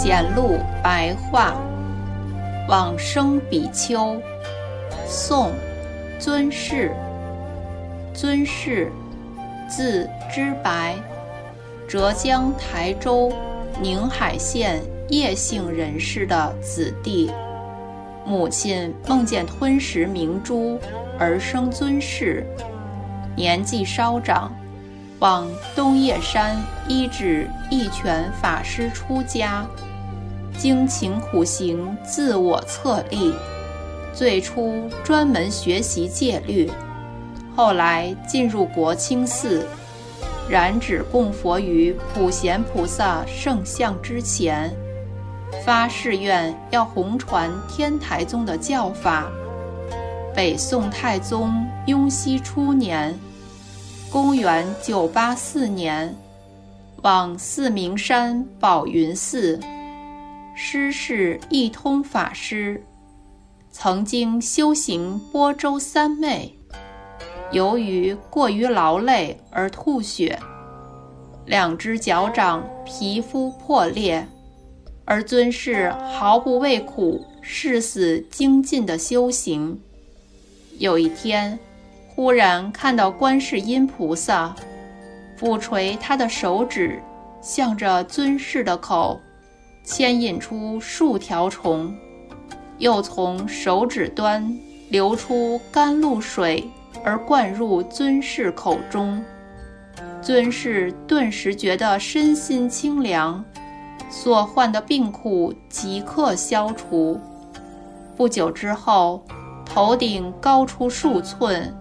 圣贤录白话，往生比丘，宋，尊士。尊士，字知白，浙江台州宁海县叶姓人士的子弟。母亲梦见吞食明珠而生尊士，年纪稍长。往东叶山医治一拳法师出家，经勤苦行，自我策立。最初专门学习戒律，后来进入国清寺，燃指供佛于普贤菩萨圣像之前，发誓愿要弘传天台宗的教法。北宋太宗雍熙初年。公元九八四年，往四明山宝云寺，师是一通法师，曾经修行波州三昧，由于过于劳累而吐血，两只脚掌皮肤破裂，而尊士毫不畏苦，誓死精进的修行。有一天。忽然看到观世音菩萨抚垂他的手指，向着尊士的口牵引出数条虫，又从手指端流出甘露水而灌入尊士口中。尊士顿时觉得身心清凉，所患的病苦即刻消除。不久之后，头顶高出数寸。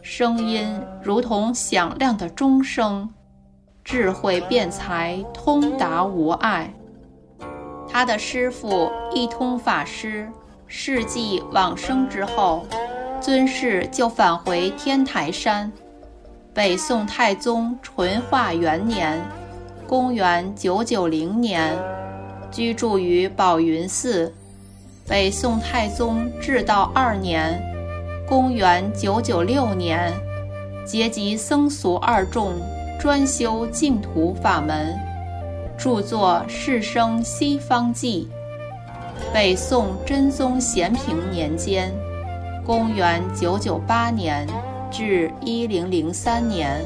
声音如同响亮的钟声，智慧辩才通达无碍。他的师父一通法师世纪往生之后，尊士就返回天台山。北宋太宗淳化元年（公元990年），居住于宝云寺。北宋太宗至道二年。公元九九六年，结集僧俗二众，专修净土法门，著作《世生西方记》。北宋真宗咸平年间，公元九九八年至一零零三年，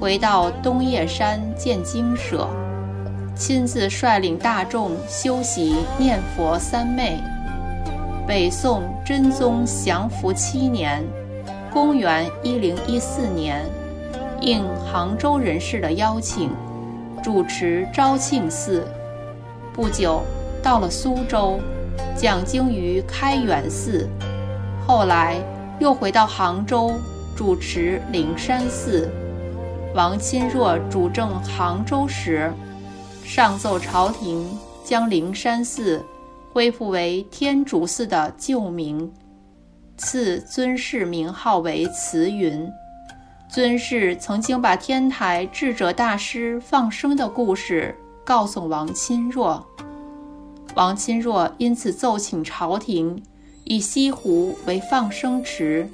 回到东岳山建精舍，亲自率领大众修习念佛三昧。北宋真宗祥符七年，公元一零一四年，应杭州人士的邀请，主持昭庆寺。不久，到了苏州，讲经于开元寺。后来又回到杭州，主持灵山寺。王钦若主政杭州时，上奏朝廷，将灵山寺。恢复为天竺寺的旧名，赐尊谥名号为慈云。尊士曾经把天台智者大师放生的故事告诉王钦若，王钦若因此奏请朝廷以西湖为放生池，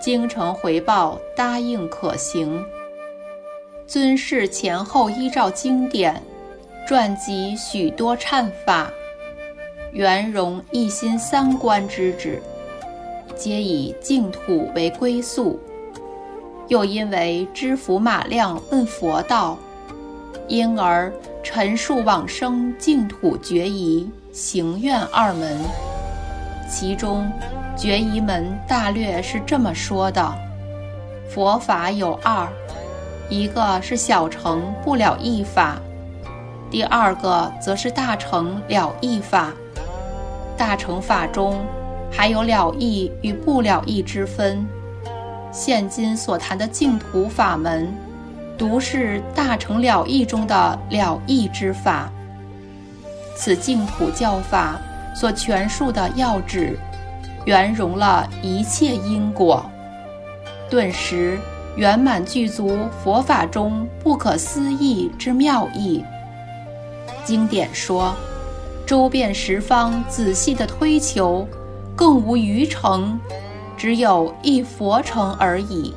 京城回报答应可行。尊士前后依照经典，撰集许多忏法。圆融一心三观之旨，皆以净土为归宿。又因为知府马亮问佛道，因而陈述往生净土决疑、行愿二门。其中决疑门大略是这么说的：佛法有二，一个是小乘不了义法，第二个则是大乘了义法。大乘法中，还有了义与不了义之分。现今所谈的净土法门，独是大乘了义中的了义之法。此净土教法所诠述的要旨，圆融了一切因果，顿时圆满具足佛法中不可思议之妙义。经典说。周遍十方，仔细的推求，更无余成，只有一佛城而已。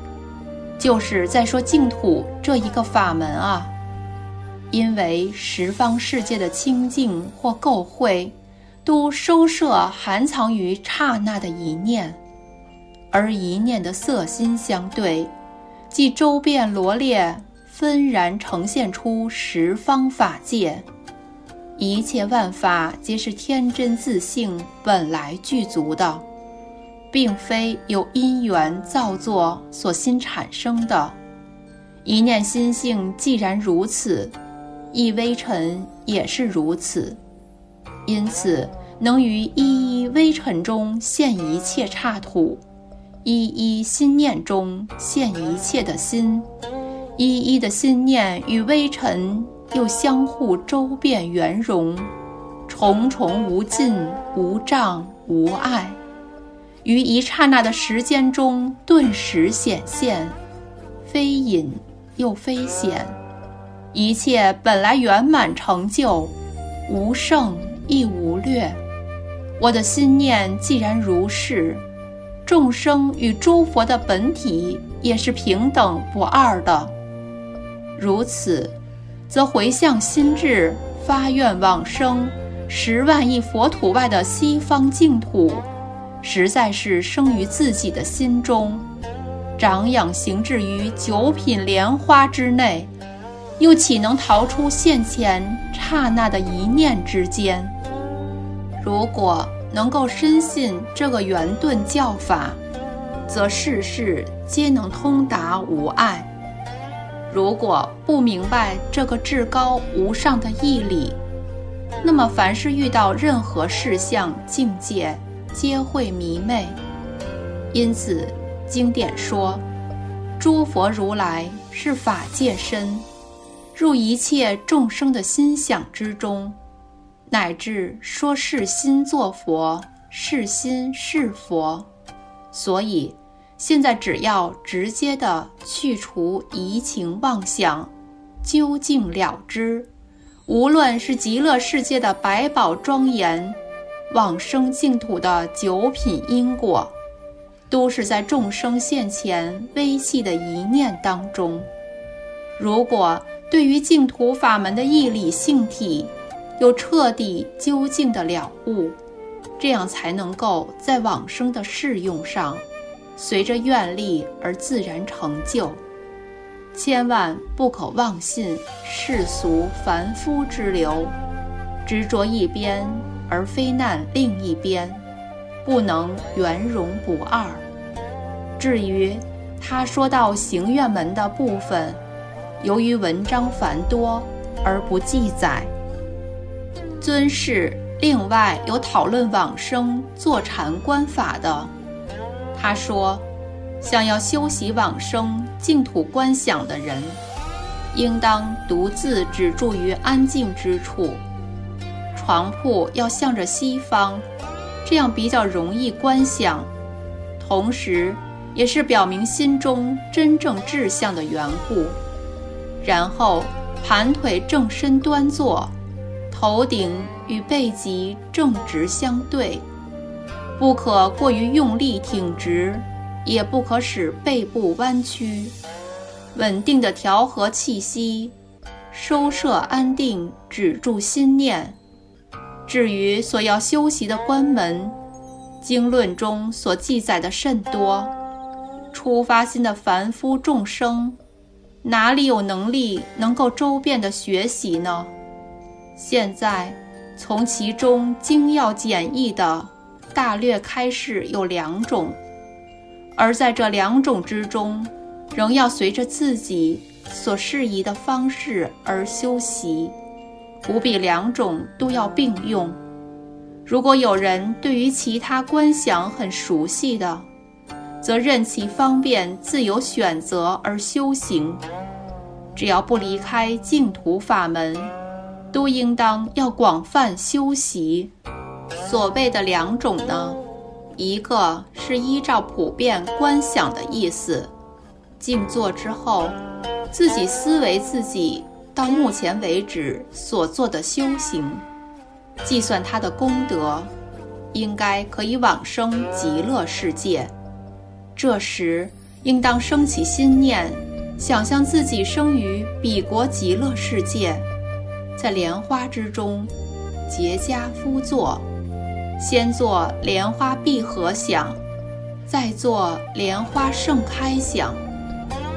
就是在说净土这一个法门啊。因为十方世界的清净或垢秽，都收摄含藏于刹那的一念，而一念的色心相对，即周遍罗列，纷然呈现出十方法界。一切万法皆是天真自性本来具足的，并非由因缘造作所心产生的。一念心性既然如此，一微尘也是如此。因此，能于一一微尘中现一切刹土，一一心念中现一切的心，一一的心念与微尘。又相互周遍圆融，重重无尽，无障无碍，于一刹那的时间中顿时显现，非隐又非显，一切本来圆满成就，无胜亦无略。我的心念既然如是，众生与诸佛的本体也是平等不二的，如此。则回向心智，发愿往生十万亿佛土外的西方净土，实在是生于自己的心中，长养行至于九品莲花之内，又岂能逃出现前刹那的一念之间？如果能够深信这个圆顿教法，则世事皆能通达无碍。如果不明白这个至高无上的义理，那么凡是遇到任何事项境界，皆会迷昧。因此，经典说，诸佛如来是法界身，入一切众生的心想之中，乃至说是心作佛，是心是佛，所以。现在只要直接的去除移情妄想，究竟了之。无论是极乐世界的百宝庄严，往生净土的九品因果，都是在众生现前微细的一念当中。如果对于净土法门的义理性体有彻底究竟的了悟，这样才能够在往生的适用上。随着愿力而自然成就，千万不可妄信世俗凡夫之流，执着一边而非难另一边，不能圆融不二。至于他说到行愿门的部分，由于文章繁多而不记载。尊士另外有讨论往生坐禅观法的。他说：“想要修习往生净土观想的人，应当独自只住于安静之处，床铺要向着西方，这样比较容易观想，同时也是表明心中真正志向的缘故。然后盘腿正身端坐，头顶与背脊正直相对。”不可过于用力挺直，也不可使背部弯曲，稳定的调和气息，收摄安定，止住心念。至于所要修习的关门，经论中所记载的甚多，出发心的凡夫众生，哪里有能力能够周遍的学习呢？现在从其中精要简易的。大略开示有两种，而在这两种之中，仍要随着自己所适宜的方式而修习，不必两种都要并用。如果有人对于其他观想很熟悉的，则任其方便自由选择而修行。只要不离开净土法门，都应当要广泛修习。所谓的两种呢，一个是依照普遍观想的意思，静坐之后，自己思维自己到目前为止所做的修行，计算他的功德，应该可以往生极乐世界。这时应当升起心念，想象自己生于彼国极乐世界，在莲花之中结跏趺坐，先做莲花闭合想，再做莲花盛开想。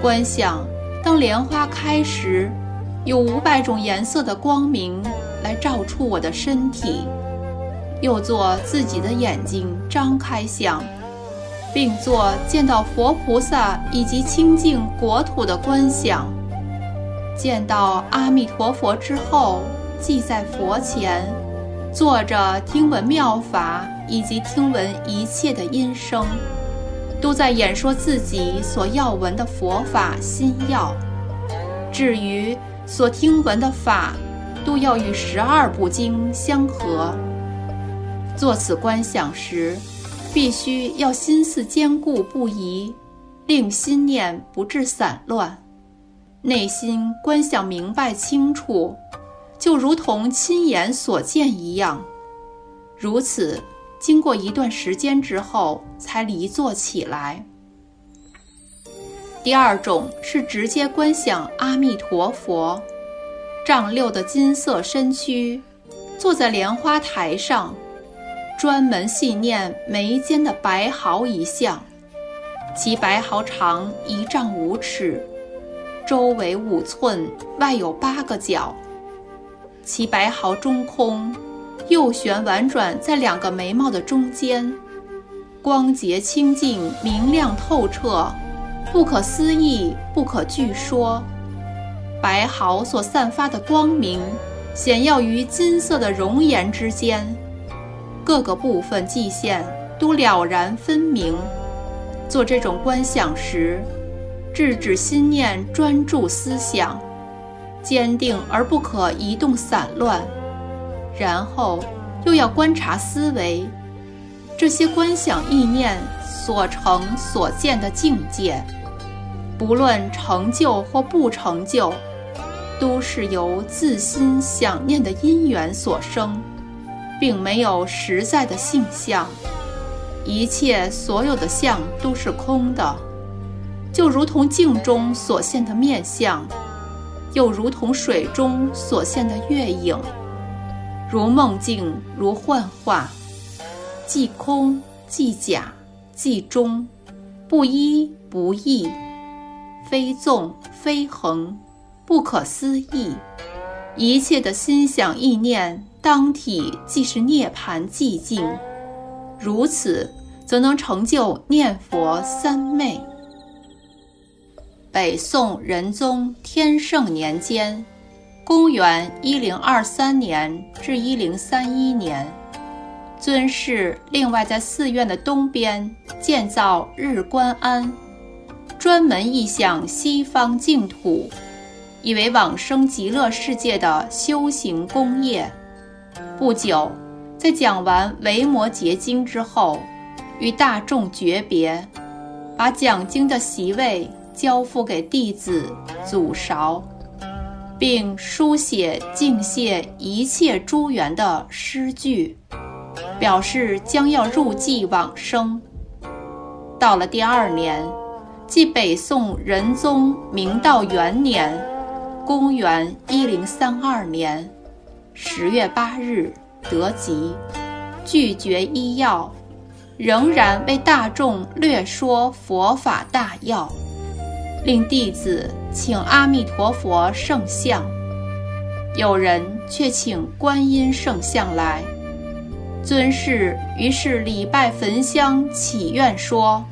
观想，当莲花开时，有五百种颜色的光明来照出我的身体。又做自己的眼睛张开想，并做见到佛菩萨以及清净国土的观想。见到阿弥陀佛之后，即在佛前坐着听闻妙法，以及听闻一切的音声。都在演说自己所要闻的佛法心要，至于所听闻的法，都要与十二部经相合。作此观想时，必须要心思坚固不移，令心念不致散乱，内心观想明白清楚，就如同亲眼所见一样。如此。经过一段时间之后，才离坐起来。第二种是直接观想阿弥陀佛，丈六的金色身躯，坐在莲花台上，专门细念眉间的白毫一像，其白毫长一丈五尺，周围五寸，外有八个角，其白毫中空。右旋婉转在两个眉毛的中间，光洁清净、明亮透彻，不可思议、不可据说。白毫所散发的光明，显耀于金色的容颜之间，各个部分际线都了然分明。做这种观想时，制止心念专注思想，坚定而不可移动散乱。然后，又要观察思维，这些观想意念所成所见的境界，不论成就或不成就，都是由自心想念的因缘所生，并没有实在的性相。一切所有的相都是空的，就如同镜中所现的面相，又如同水中所现的月影。如梦境，如幻化，既空既假，即中，不一不异，非纵非横，不可思议。一切的心想意念，当体即是涅盘寂静。如此，则能成就念佛三昧。北宋仁宗天圣年间。公元一零二三年至一零三一年，尊士另外在寺院的东边建造日观庵，专门意向西方净土，以为往生极乐世界的修行功业。不久，在讲完《维摩诘经》之后，与大众诀别，把讲经的席位交付给弟子祖韶。并书写敬谢一切诸缘的诗句，表示将要入寂往生。到了第二年，即北宋仁宗明道元年（公元一零三二年）十月八日得吉，拒绝医药，仍然为大众略说佛法大要。令弟子请阿弥陀佛圣像，有人却请观音圣像来。尊士于是礼拜焚香，祈愿说：“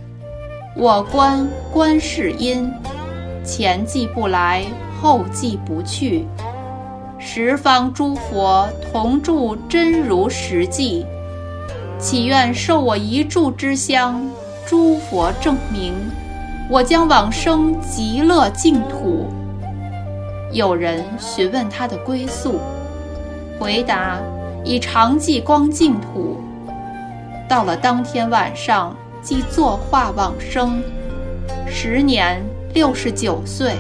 我观观世音，前既不来，后既不去，十方诸佛同住真如实际，祈愿受我一炷之香，诸佛证明。”我将往生极乐净土。有人询问他的归宿，回答：以常寂光净土。到了当天晚上，即作化往生，时年六十九岁。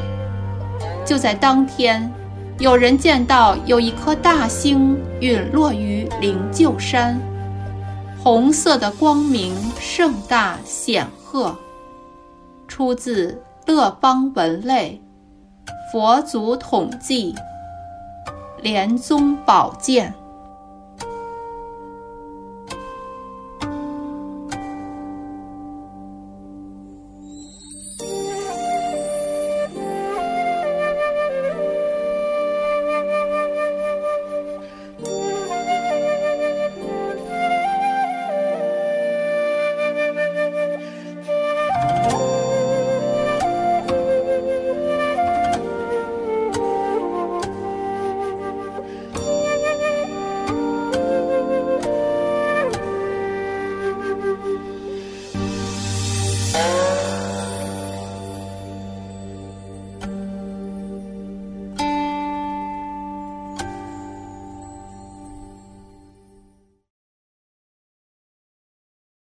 就在当天，有人见到有一颗大星陨落于灵鹫山，红色的光明盛大显赫。出自《乐邦文类》，佛祖统计，莲宗宝鉴。